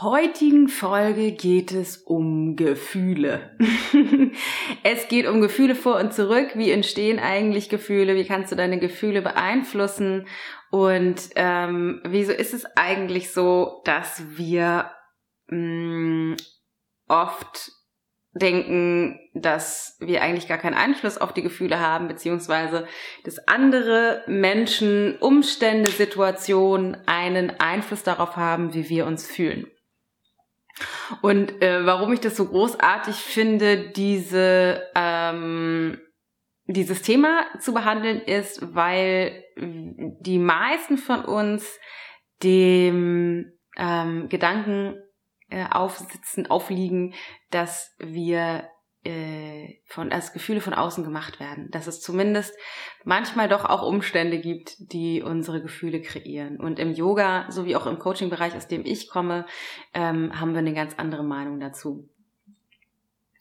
heutigen Folge geht es um Gefühle. es geht um Gefühle vor und zurück. Wie entstehen eigentlich Gefühle? Wie kannst du deine Gefühle beeinflussen? Und ähm, wieso ist es eigentlich so, dass wir mh, mm, oft denken, dass wir eigentlich gar keinen Einfluss auf die Gefühle haben, beziehungsweise dass andere Menschen, Umstände, Situationen einen Einfluss darauf haben, wie wir uns fühlen. Und äh, warum ich das so großartig finde, diese, ähm, dieses Thema zu behandeln, ist, weil die meisten von uns dem ähm, Gedanken äh, aufsitzen, aufliegen, dass wir äh, von als Gefühle von außen gemacht werden, dass es zumindest manchmal doch auch Umstände gibt, die unsere Gefühle kreieren. Und im Yoga sowie auch im Coaching-Bereich, aus dem ich komme, ähm, haben wir eine ganz andere Meinung dazu.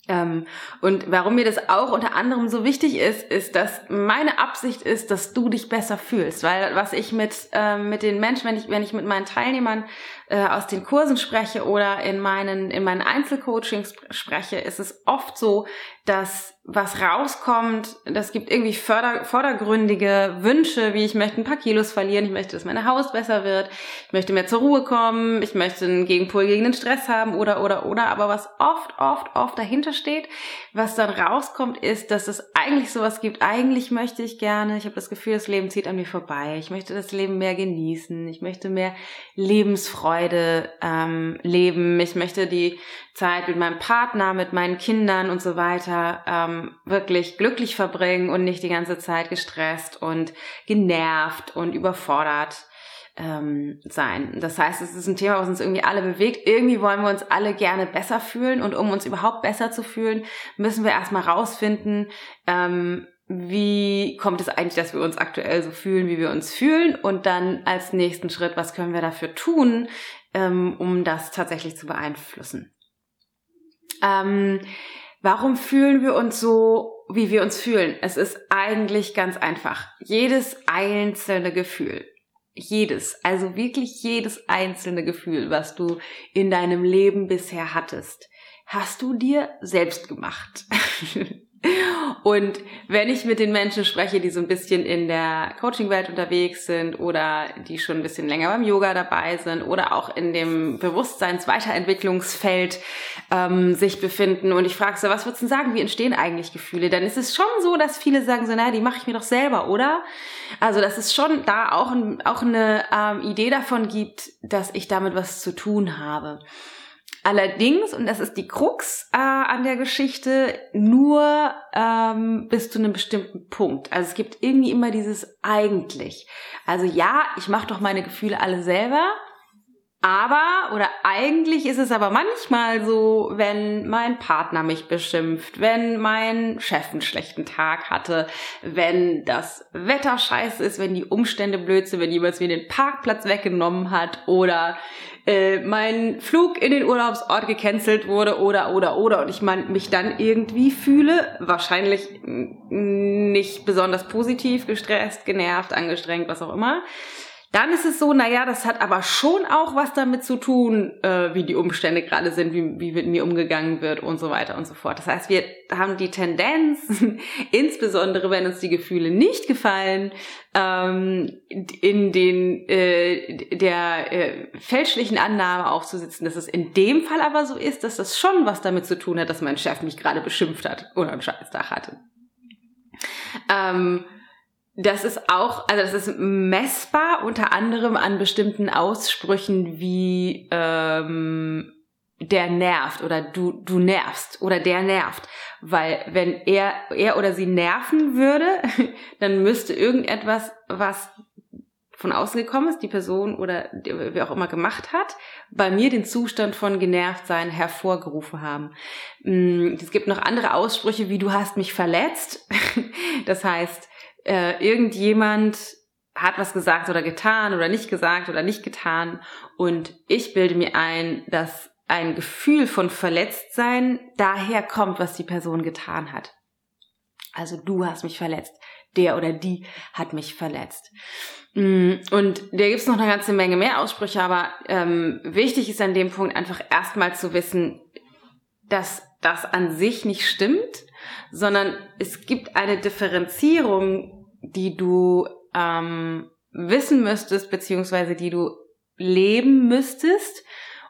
Ähm, und warum mir das auch unter anderem so wichtig ist, ist, dass meine Absicht ist, dass du dich besser fühlst. Weil was ich mit, ähm, mit den Menschen, wenn ich, wenn ich mit meinen Teilnehmern äh, aus den Kursen spreche oder in meinen, in meinen Einzelcoachings spreche, ist es oft so, dass was rauskommt, das gibt irgendwie förder, vordergründige Wünsche, wie ich möchte ein paar Kilos verlieren, ich möchte, dass meine Haut besser wird, ich möchte mehr zur Ruhe kommen, ich möchte einen Gegenpol gegen den Stress haben oder, oder, oder. Aber was oft, oft, oft dahinter steht, was dann rauskommt, ist, dass es eigentlich sowas gibt, eigentlich möchte ich gerne, ich habe das Gefühl, das Leben zieht an mir vorbei, ich möchte das Leben mehr genießen, ich möchte mehr Lebensfreude ähm, leben, ich möchte die Zeit mit meinem Partner, mit meinen Kindern und so weiter ähm, wirklich glücklich verbringen und nicht die ganze Zeit gestresst und genervt und überfordert ähm, sein. Das heißt, es ist ein Thema, was uns irgendwie alle bewegt. Irgendwie wollen wir uns alle gerne besser fühlen und um uns überhaupt besser zu fühlen, müssen wir erstmal rausfinden, ähm, wie kommt es eigentlich, dass wir uns aktuell so fühlen, wie wir uns fühlen und dann als nächsten Schritt, was können wir dafür tun, ähm, um das tatsächlich zu beeinflussen. Ähm, warum fühlen wir uns so, wie wir uns fühlen? Es ist eigentlich ganz einfach. Jedes einzelne Gefühl, jedes, also wirklich jedes einzelne Gefühl, was du in deinem Leben bisher hattest, hast du dir selbst gemacht. Und wenn ich mit den Menschen spreche, die so ein bisschen in der Coaching-Welt unterwegs sind oder die schon ein bisschen länger beim Yoga dabei sind oder auch in dem Bewusstseins-Weiterentwicklungsfeld ähm, sich befinden und ich frage so, was würdest du sagen, wie entstehen eigentlich Gefühle? Dann ist es schon so, dass viele sagen so, naja, die mache ich mir doch selber, oder? Also, dass es schon da auch, ein, auch eine ähm, Idee davon gibt, dass ich damit was zu tun habe. Allerdings, und das ist die Krux äh, an der Geschichte, nur ähm, bis zu einem bestimmten Punkt. Also es gibt irgendwie immer dieses eigentlich. Also ja, ich mache doch meine Gefühle alle selber, aber oder eigentlich ist es aber manchmal so, wenn mein Partner mich beschimpft, wenn mein Chef einen schlechten Tag hatte, wenn das Wetter scheiße ist, wenn die Umstände blöd sind, wenn jemand mir den Parkplatz weggenommen hat oder äh, mein Flug in den Urlaubsort gecancelt wurde oder oder oder. Und ich mein, mich dann irgendwie fühle, wahrscheinlich nicht besonders positiv, gestresst, genervt, angestrengt, was auch immer dann ist es so, naja, das hat aber schon auch was damit zu tun, äh, wie die Umstände gerade sind, wie, wie mit mir umgegangen wird und so weiter und so fort. Das heißt, wir haben die Tendenz, insbesondere wenn uns die Gefühle nicht gefallen, ähm, in den äh, der äh, fälschlichen Annahme aufzusitzen, dass es in dem Fall aber so ist, dass das schon was damit zu tun hat, dass mein Chef mich gerade beschimpft hat oder einen Scheißtag hatte. Ähm, das ist auch, also das ist messbar unter anderem an bestimmten Aussprüchen wie ähm, der nervt oder du du nervst oder der nervt, weil wenn er er oder sie nerven würde, dann müsste irgendetwas, was von außen gekommen ist, die Person oder wer auch immer gemacht hat, bei mir den Zustand von Genervtsein hervorgerufen haben. Mm, es gibt noch andere Aussprüche wie du hast mich verletzt. Das heißt, äh, irgendjemand hat was gesagt oder getan oder nicht gesagt oder nicht getan und ich bilde mir ein, dass ein Gefühl von Verletztsein daher kommt, was die Person getan hat. Also du hast mich verletzt, der oder die hat mich verletzt. Mm, und da gibt's noch eine ganze Menge mehr Aussprüche, aber ähm, wichtig ist an dem Punkt einfach erstmal zu wissen, dass das an sich nicht stimmt, sondern es gibt eine Differenzierung, die du ähm, wissen müsstest, beziehungsweise die du leben müsstest,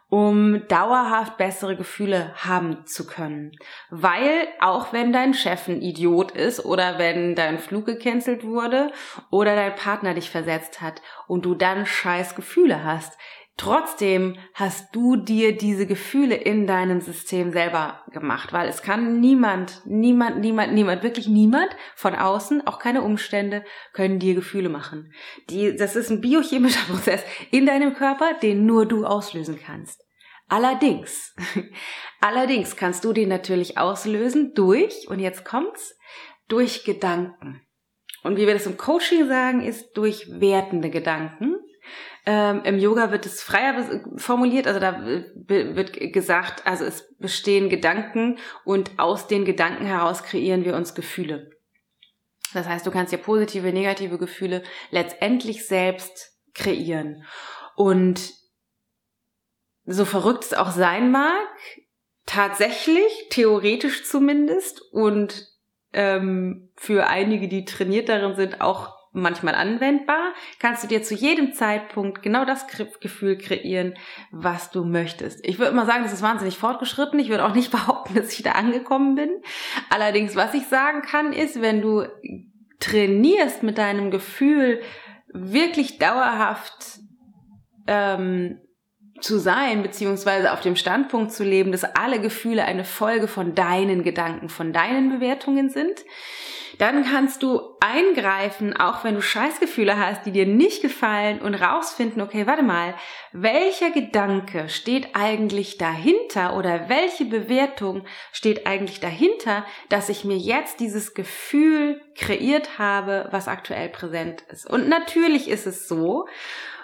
um dauerhaft bessere Gefühle haben zu können. Weil auch wenn dein Chef ein Idiot ist oder wenn dein Flug gecancelt wurde oder dein Partner dich versetzt hat und du dann scheiß Gefühle hast, Trotzdem hast du dir diese Gefühle in deinem System selber gemacht, weil es kann niemand, niemand, niemand, niemand, wirklich niemand von außen, auch keine Umstände, können dir Gefühle machen. Die, das ist ein biochemischer Prozess in deinem Körper, den nur du auslösen kannst. Allerdings, allerdings kannst du den natürlich auslösen durch, und jetzt kommt's, durch Gedanken. Und wie wir das im Coaching sagen, ist durch wertende Gedanken ähm, Im Yoga wird es freier formuliert, also da wird gesagt, also es bestehen Gedanken und aus den Gedanken heraus kreieren wir uns Gefühle. Das heißt, du kannst ja positive, negative Gefühle letztendlich selbst kreieren. Und so verrückt es auch sein mag, tatsächlich, theoretisch zumindest, und ähm, für einige, die trainiert darin sind, auch manchmal anwendbar, kannst du dir zu jedem Zeitpunkt genau das Gefühl kreieren, was du möchtest. Ich würde mal sagen, das ist wahnsinnig fortgeschritten. Ich würde auch nicht behaupten, dass ich da angekommen bin. Allerdings, was ich sagen kann, ist, wenn du trainierst mit deinem Gefühl wirklich dauerhaft ähm, zu sein, beziehungsweise auf dem Standpunkt zu leben, dass alle Gefühle eine Folge von deinen Gedanken, von deinen Bewertungen sind, dann kannst du eingreifen, auch wenn du Scheißgefühle hast, die dir nicht gefallen und rausfinden, okay, warte mal, welcher Gedanke steht eigentlich dahinter oder welche Bewertung steht eigentlich dahinter, dass ich mir jetzt dieses Gefühl kreiert habe, was aktuell präsent ist. Und natürlich ist es so,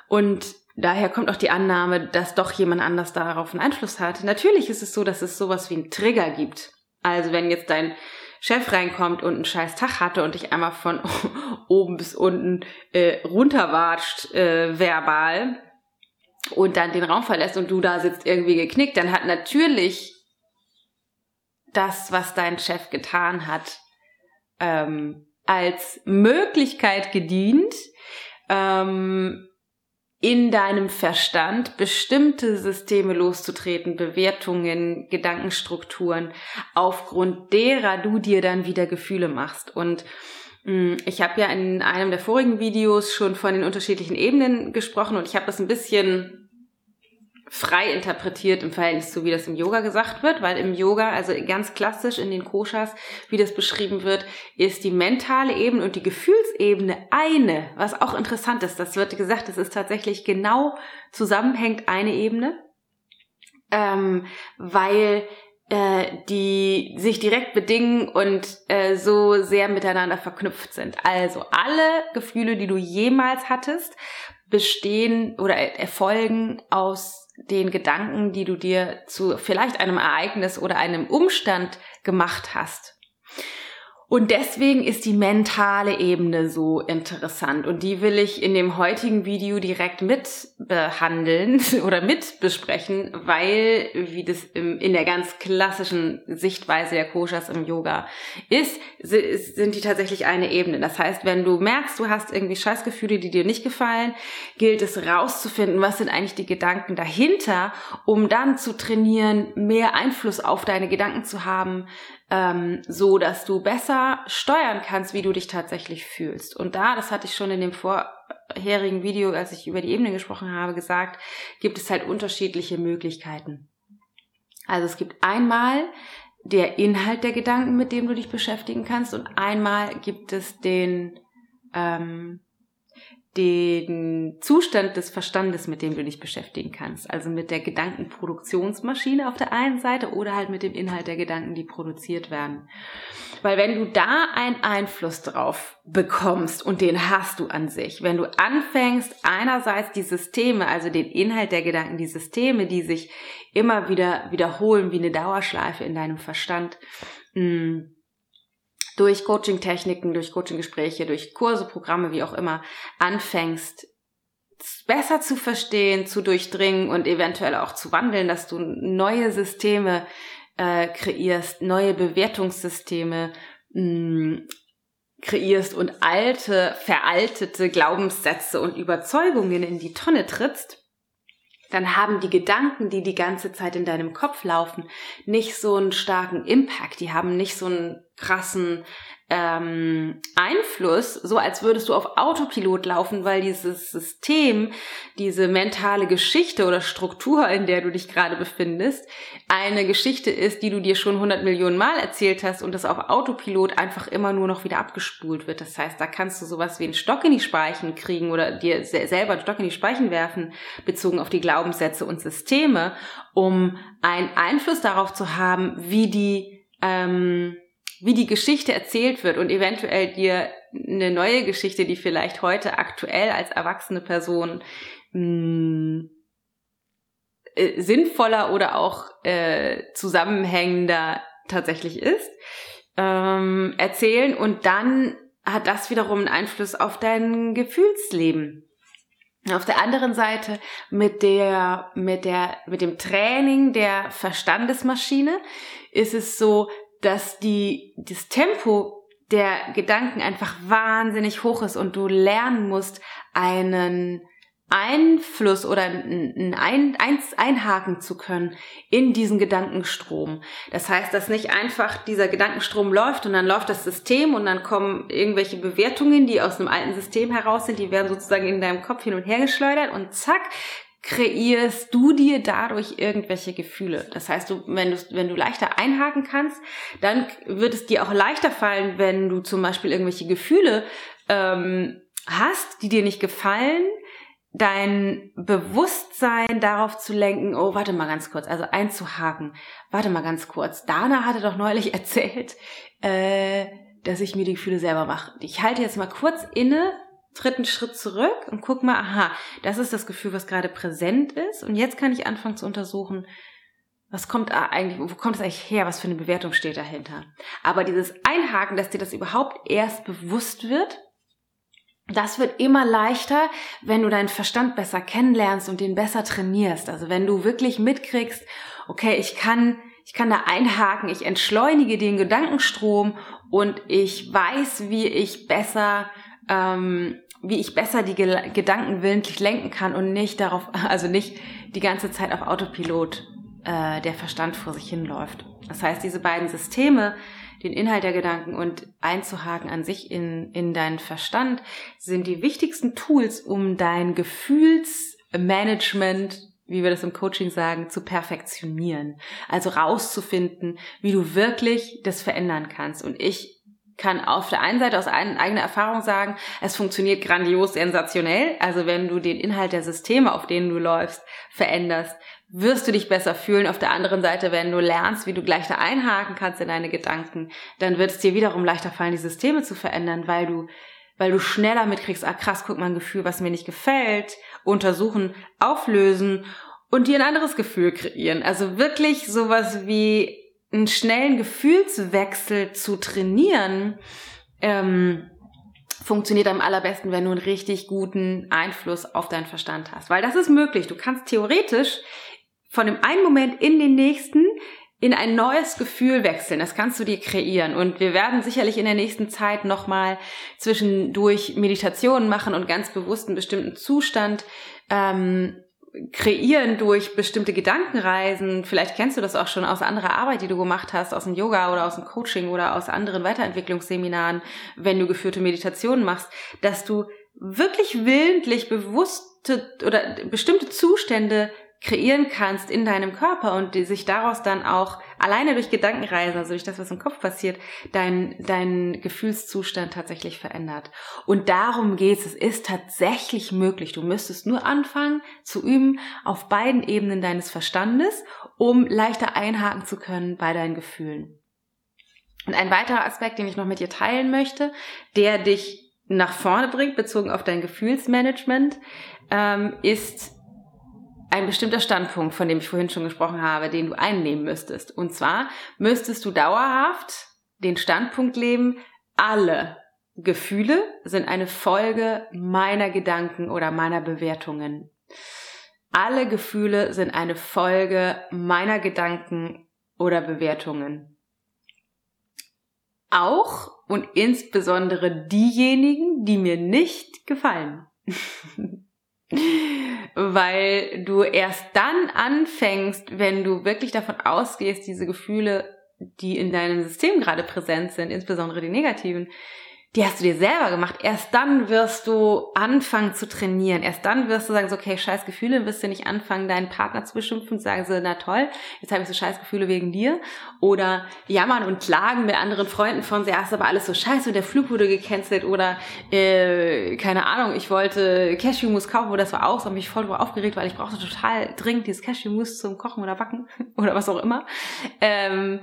und Daher kommt auch die Annahme, dass doch jemand anders darauf einen Einfluss hat. Natürlich ist es so, dass es sowas wie einen Trigger gibt. Also wenn jetzt dein Chef reinkommt und einen scheiß Tag hatte und dich einmal von oben bis unten äh, runterwatscht äh, verbal und dann den Raum verlässt und du da sitzt irgendwie geknickt, dann hat natürlich das, was dein Chef getan hat, ähm, als Möglichkeit gedient, ähm, in deinem Verstand bestimmte Systeme loszutreten, Bewertungen, Gedankenstrukturen, aufgrund derer du dir dann wieder Gefühle machst. Und mm, ich habe ja in einem der vorigen Videos schon von den unterschiedlichen Ebenen gesprochen und ich habe das ein bisschen frei interpretiert im Verhältnis zu, wie das im Yoga gesagt wird, weil im Yoga, also ganz klassisch in den Koshas, wie das beschrieben wird, ist die mentale Ebene und die Gefühlsebene eine, was auch interessant ist. Das wird gesagt, es ist tatsächlich genau zusammenhängt eine Ebene, ähm, weil äh, die sich direkt bedingen und äh, so sehr miteinander verknüpft sind. Also alle Gefühle, die du jemals hattest, bestehen oder erfolgen aus den Gedanken, die du dir zu vielleicht einem Ereignis oder einem Umstand gemacht hast. Und deswegen ist die mentale Ebene so interessant. Und die will ich in dem heutigen Video direkt mit behandeln oder mit besprechen, weil, wie das in der ganz klassischen Sichtweise der Koshas im Yoga ist, sind die tatsächlich eine Ebene. Das heißt, wenn du merkst, du hast irgendwie Scheißgefühle, die dir nicht gefallen, gilt es rauszufinden, was sind eigentlich die Gedanken dahinter, um dann zu trainieren, mehr Einfluss auf deine Gedanken zu haben, ähm, so dass du besser steuern kannst, wie du dich tatsächlich fühlst. Und da, das hatte ich schon in dem vorherigen Video, als ich über die Ebene gesprochen habe, gesagt, gibt es halt unterschiedliche Möglichkeiten. Also es gibt einmal der Inhalt der Gedanken, mit dem du dich beschäftigen kannst, und einmal gibt es den ähm, den Zustand des Verstandes, mit dem du dich beschäftigen kannst. Also mit der Gedankenproduktionsmaschine auf der einen Seite oder halt mit dem Inhalt der Gedanken, die produziert werden. Weil wenn du da einen Einfluss drauf bekommst und den hast du an sich, wenn du anfängst, einerseits die Systeme, also den Inhalt der Gedanken, die Systeme, die sich immer wieder wiederholen wie eine Dauerschleife in deinem Verstand, mh, mm, durch Coaching-Techniken, durch Coaching-Gespräche, durch Kurse, Programme, wie auch immer, anfängst, besser zu verstehen, zu durchdringen und eventuell auch zu wandeln, dass du neue Systeme äh, kreierst, neue Bewertungssysteme mh, mm, kreierst und alte, veraltete Glaubenssätze und Überzeugungen in die Tonne trittst, dann haben die Gedanken, die die ganze Zeit in deinem Kopf laufen, nicht so einen starken Impact. Die haben nicht so einen krassen ähm, Einfluss, so als würdest du auf Autopilot laufen, weil dieses System, diese mentale Geschichte oder Struktur, in der du dich gerade befindest, eine Geschichte ist, die du dir schon 100 Millionen Mal erzählt hast und das auf Autopilot einfach immer nur noch wieder abgespult wird. Das heißt, da kannst du sowas wie einen Stock in die Speichen kriegen oder dir selber einen Stock in die Speichen werfen, bezogen auf die Glaubenssätze und Systeme, um einen Einfluss darauf zu haben, wie die ähm, wie die Geschichte erzählt wird und eventuell dir eine neue Geschichte, die vielleicht heute aktuell als erwachsene Person mh, hm, äh, sinnvoller oder auch äh, zusammenhängender tatsächlich ist, ähm, erzählen und dann hat das wiederum einen Einfluss auf dein Gefühlsleben. Auf der anderen Seite mit der, mit der, mit dem Training der Verstandesmaschine ist es so, dass die, das Tempo der Gedanken einfach wahnsinnig hoch ist und du lernen musst, einen Einfluss oder ein, ein, eins einhaken zu können in diesen Gedankenstrom. Das heißt, dass nicht einfach dieser Gedankenstrom läuft und dann läuft das System und dann kommen irgendwelche Bewertungen, die aus einem alten System heraus sind, die werden sozusagen in deinem Kopf hin und her geschleudert und zack, kreierst du dir dadurch irgendwelche Gefühle. Das heißt, du, wenn, du, wenn du leichter einhaken kannst, dann wird es dir auch leichter fallen, wenn du zum Beispiel irgendwelche Gefühle ähm, hast, die dir nicht gefallen, dein Bewusstsein darauf zu lenken, oh, warte mal ganz kurz, also einzuhaken, warte mal ganz kurz. Dana hatte doch neulich erzählt, äh, dass ich mir die Gefühle selber mache. Ich halte jetzt mal kurz inne, dritten Schritt zurück und guck mal, aha, das ist das Gefühl, was gerade präsent ist. Und jetzt kann ich anfangen zu untersuchen, was kommt eigentlich, wo kommt es eigentlich her? Was für eine Bewertung steht dahinter? Aber dieses Einhaken, dass dir das überhaupt erst bewusst wird, das wird immer leichter, wenn du deinen Verstand besser kennenlernst und den besser trainierst. Also wenn du wirklich mitkriegst, okay, ich kann, ich kann da einhaken, ich entschleunige den Gedankenstrom und ich weiß, wie ich besser ähm, wie ich besser die Gedanken willentlich lenken kann und nicht darauf, also nicht die ganze Zeit auf Autopilot äh, der Verstand vor sich hinläuft. Das heißt, diese beiden Systeme, den Inhalt der Gedanken und einzuhaken an sich in, in deinen Verstand, sind die wichtigsten Tools, um dein Gefühlsmanagement, wie wir das im Coaching sagen, zu perfektionieren. Also rauszufinden, wie du wirklich das verändern kannst. Und ich kann auf der einen Seite aus eigener Erfahrung sagen, es funktioniert grandios sensationell. Also wenn du den Inhalt der Systeme, auf denen du läufst, veränderst, wirst du dich besser fühlen. Auf der anderen Seite, wenn du lernst, wie du gleich da einhaken kannst in deine Gedanken, dann wird es dir wiederum leichter fallen, die Systeme zu verändern, weil du weil du schneller mitkriegst, ah krass, guck mal ein Gefühl, was mir nicht gefällt, untersuchen, auflösen und dir ein anderes Gefühl kreieren. Also wirklich sowas wie einen schnellen Gefühlswechsel zu trainieren, ähm, funktioniert am allerbesten, wenn du einen richtig guten Einfluss auf deinen Verstand hast. Weil das ist möglich. Du kannst theoretisch von dem einen Moment in den nächsten in ein neues Gefühl wechseln. Das kannst du dir kreieren. Und wir werden sicherlich in der nächsten Zeit nochmal zwischendurch Meditationen machen und ganz bewusst einen bestimmten Zustand ähm, kreieren durch bestimmte Gedankenreisen. Vielleicht kennst du das auch schon aus anderer Arbeit, die du gemacht hast, aus dem Yoga oder aus dem Coaching oder aus anderen Weiterentwicklungsseminaren, wenn du geführte Meditationen machst, dass du wirklich willentlich bewusste oder bestimmte Zustände kreieren kannst in deinem Körper und die sich daraus dann auch alleine durch Gedankenreisen, also durch das, was im Kopf passiert, dein, dein Gefühlszustand tatsächlich verändert. Und darum geht's. Es ist tatsächlich möglich. Du müsstest nur anfangen zu üben auf beiden Ebenen deines Verstandes, um leichter einhaken zu können bei deinen Gefühlen. Und ein weiterer Aspekt, den ich noch mit dir teilen möchte, der dich nach vorne bringt, bezogen auf dein Gefühlsmanagement, ähm, ist ein bestimmter Standpunkt, von dem ich vorhin schon gesprochen habe, den du einnehmen müsstest. Und zwar müsstest du dauerhaft den Standpunkt leben, alle Gefühle sind eine Folge meiner Gedanken oder meiner Bewertungen. Alle Gefühle sind eine Folge meiner Gedanken oder Bewertungen. Auch und insbesondere diejenigen, die mir nicht gefallen. Weil du erst dann anfängst, wenn du wirklich davon ausgehst, diese Gefühle, die in deinem System gerade präsent sind, insbesondere die negativen, die hast du dir selber gemacht. Erst dann wirst du anfangen zu trainieren. Erst dann wirst du sagen, so, okay, scheiß Gefühle, wirst du nicht anfangen, deinen Partner zu beschimpfen und sagen so, na toll, jetzt habe ich so scheiß Gefühle wegen dir. Oder jammern und klagen mit anderen Freunden von, ja, ist aber alles so scheiße und der Flug wurde gecancelt oder, äh, keine Ahnung, ich wollte Cashewmus kaufen oder das war auch, so habe mich voll drüber aufgeregt, weil ich brauchte total dringend dieses Cashewmus zum Kochen oder Backen oder was auch immer. Ähm,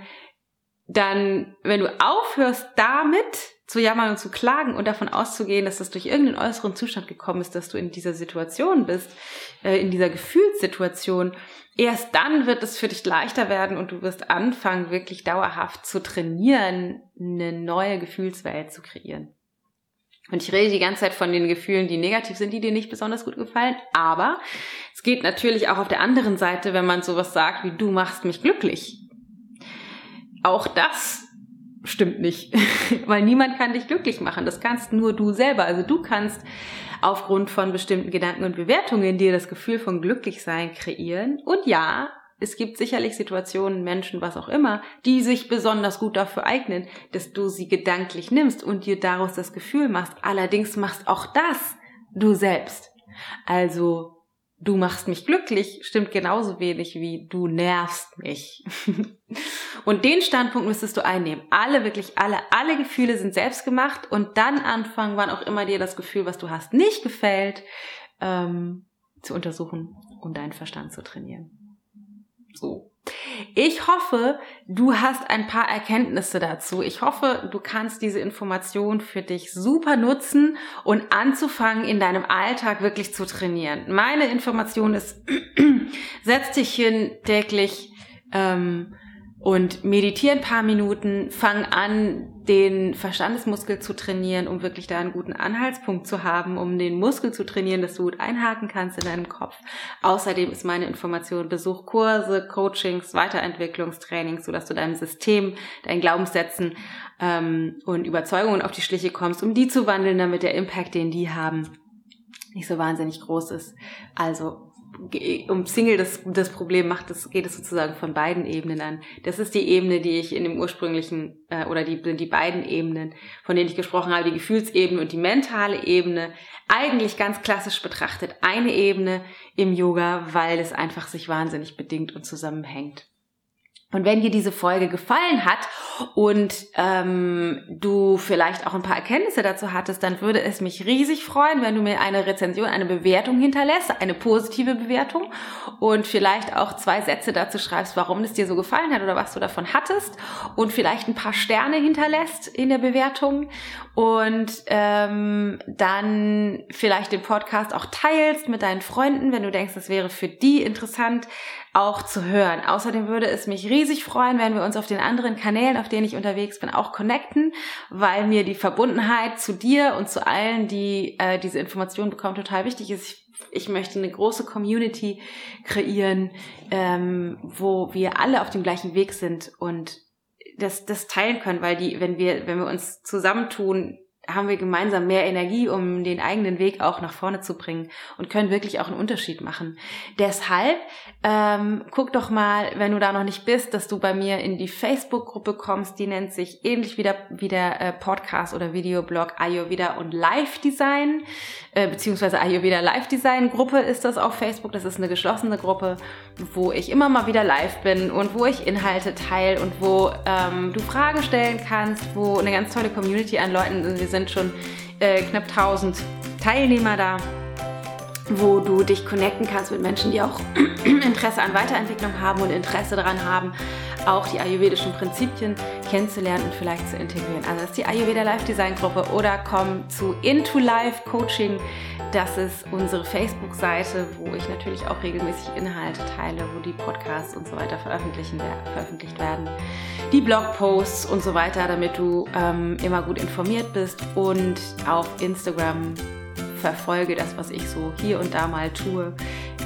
dann, wenn du aufhörst damit, zu jammern und zu klagen und davon auszugehen, dass das durch irgendeinen äußeren Zustand gekommen ist, dass du in dieser Situation bist, äh, in dieser Gefühlssituation, erst dann wird es für dich leichter werden und du wirst anfangen, wirklich dauerhaft zu trainieren, eine neue Gefühlswelt zu kreieren. Und ich rede die ganze Zeit von den Gefühlen, die negativ sind, die dir nicht besonders gut gefallen. Aber es geht natürlich auch auf der anderen Seite, wenn man sowas sagt wie du machst mich glücklich. Auch das stimmt nicht, weil niemand kann dich glücklich machen. Das kannst nur du selber. Also du kannst aufgrund von bestimmten Gedanken und Bewertungen dir das Gefühl von Glücklichsein kreieren. Und ja, es gibt sicherlich Situationen, Menschen, was auch immer, die sich besonders gut dafür eignen, dass du sie gedanklich nimmst und dir daraus das Gefühl machst. Allerdings machst auch das du selbst. Also du machst mich glücklich stimmt genauso wenig wie du nervst mich. und den Standpunkt müsstest du einnehmen. Alle, wirklich alle, alle Gefühle sind selbst gemacht und dann anfangen, wann auch immer dir das Gefühl, was du hast, nicht gefällt, ähm, zu untersuchen und deinen Verstand zu trainieren. So. Ich hoffe, du hast ein paar Erkenntnisse dazu. Ich hoffe, du kannst diese Information für dich super nutzen und anzufangen, in deinem Alltag wirklich zu trainieren. Meine Information ist, setz dich hin täglich ähm, und meditiere ein paar Minuten, fang an, den Verstandesmuskel zu trainieren, um wirklich da einen guten Anhaltspunkt zu haben, um den Muskel zu trainieren, dass du gut einhaken kannst in deinem Kopf. Außerdem ist meine Information, besuch Kurse, Coachings, Weiterentwicklungstrainings, sodass du deinem System, deinen Glaubenssätzen ähm, und Überzeugungen auf die Schliche kommst, um die zu wandeln, damit der Impact, den die haben, nicht so wahnsinnig groß ist. Also um Single das, das Problem macht, das geht es sozusagen von beiden Ebenen an. Das ist die Ebene, die ich in dem ursprünglichen, äh, oder die, die beiden Ebenen, von denen ich gesprochen habe, die Gefühlsebene und die mentale Ebene, eigentlich ganz klassisch betrachtet eine Ebene im Yoga, weil es einfach sich wahnsinnig bedingt und zusammenhängt. Und wenn dir diese Folge gefallen hat und ähm, du vielleicht auch ein paar Erkenntnisse dazu hattest, dann würde es mich riesig freuen, wenn du mir eine Rezension, eine Bewertung hinterlässt, eine positive Bewertung und vielleicht auch zwei Sätze dazu schreibst, warum es dir so gefallen hat oder was du davon hattest und vielleicht ein paar Sterne hinterlässt in der Bewertung und ähm, dann vielleicht den Podcast auch teilst mit deinen Freunden, wenn du denkst, das wäre für die interessant auch zu hören. Außerdem würde es mich riesig freuen, wenn wir uns auf den anderen Kanälen, auf denen ich unterwegs bin, auch connecten, weil mir die Verbundenheit zu dir und zu allen, die äh, diese Informationen bekommen, total wichtig ist. Ich, ich möchte eine große Community kreieren, ähm, wo wir alle auf dem gleichen Weg sind und das, das teilen können, weil die, wenn wir, wenn wir uns zusammentun, haben wir gemeinsam mehr Energie, um den eigenen Weg auch nach vorne zu bringen und können wirklich auch einen Unterschied machen. Deshalb ähm, guck doch mal, wenn du da noch nicht bist, dass du bei mir in die Facebook-Gruppe kommst, die nennt sich ähnlich wie der, wie der äh, Podcast oder Videoblog Ayurveda und Live Design, äh, beziehungsweise Ayurveda Live Design Gruppe ist das auf Facebook. Das ist eine geschlossene Gruppe, wo ich immer mal wieder live bin und wo ich Inhalte teile und wo ähm, du Fragen stellen kannst, wo eine ganz tolle Community an Leuten, sind schon äh, knapp 1000 Teilnehmer da, wo du dich connecten kannst mit Menschen, die auch Interesse an Weiterentwicklung haben und Interesse daran haben, auch die ayurvedischen Prinzipien kennenzulernen und vielleicht zu integrieren. Also das ist die Ayurveda Life Design Gruppe oder komm zu Into Life Coaching. Das ist unsere Facebook-Seite, wo ich natürlich auch regelmäßig Inhalte teile, wo die Podcasts und so weiter veröffentlicht werden. Die Blogposts und so weiter, damit du ähm, immer gut informiert bist. Und auf Instagram verfolge das, was ich so hier und da mal tue.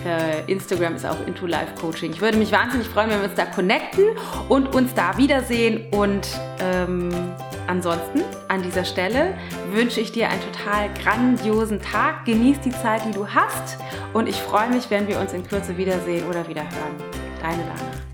Äh, Instagram ist auch Into Life Coaching. Ich würde mich wahnsinnig freuen, wenn wir uns da connecten und uns da wiedersehen. Und ähm, ansonsten an dieser Stelle wünsche ich dir einen total grandiosen Tag. Genieß die Zeit, die du hast. Und ich freue mich, wenn wir uns in Kürze wiedersehen oder wieder hören. Deine Lana.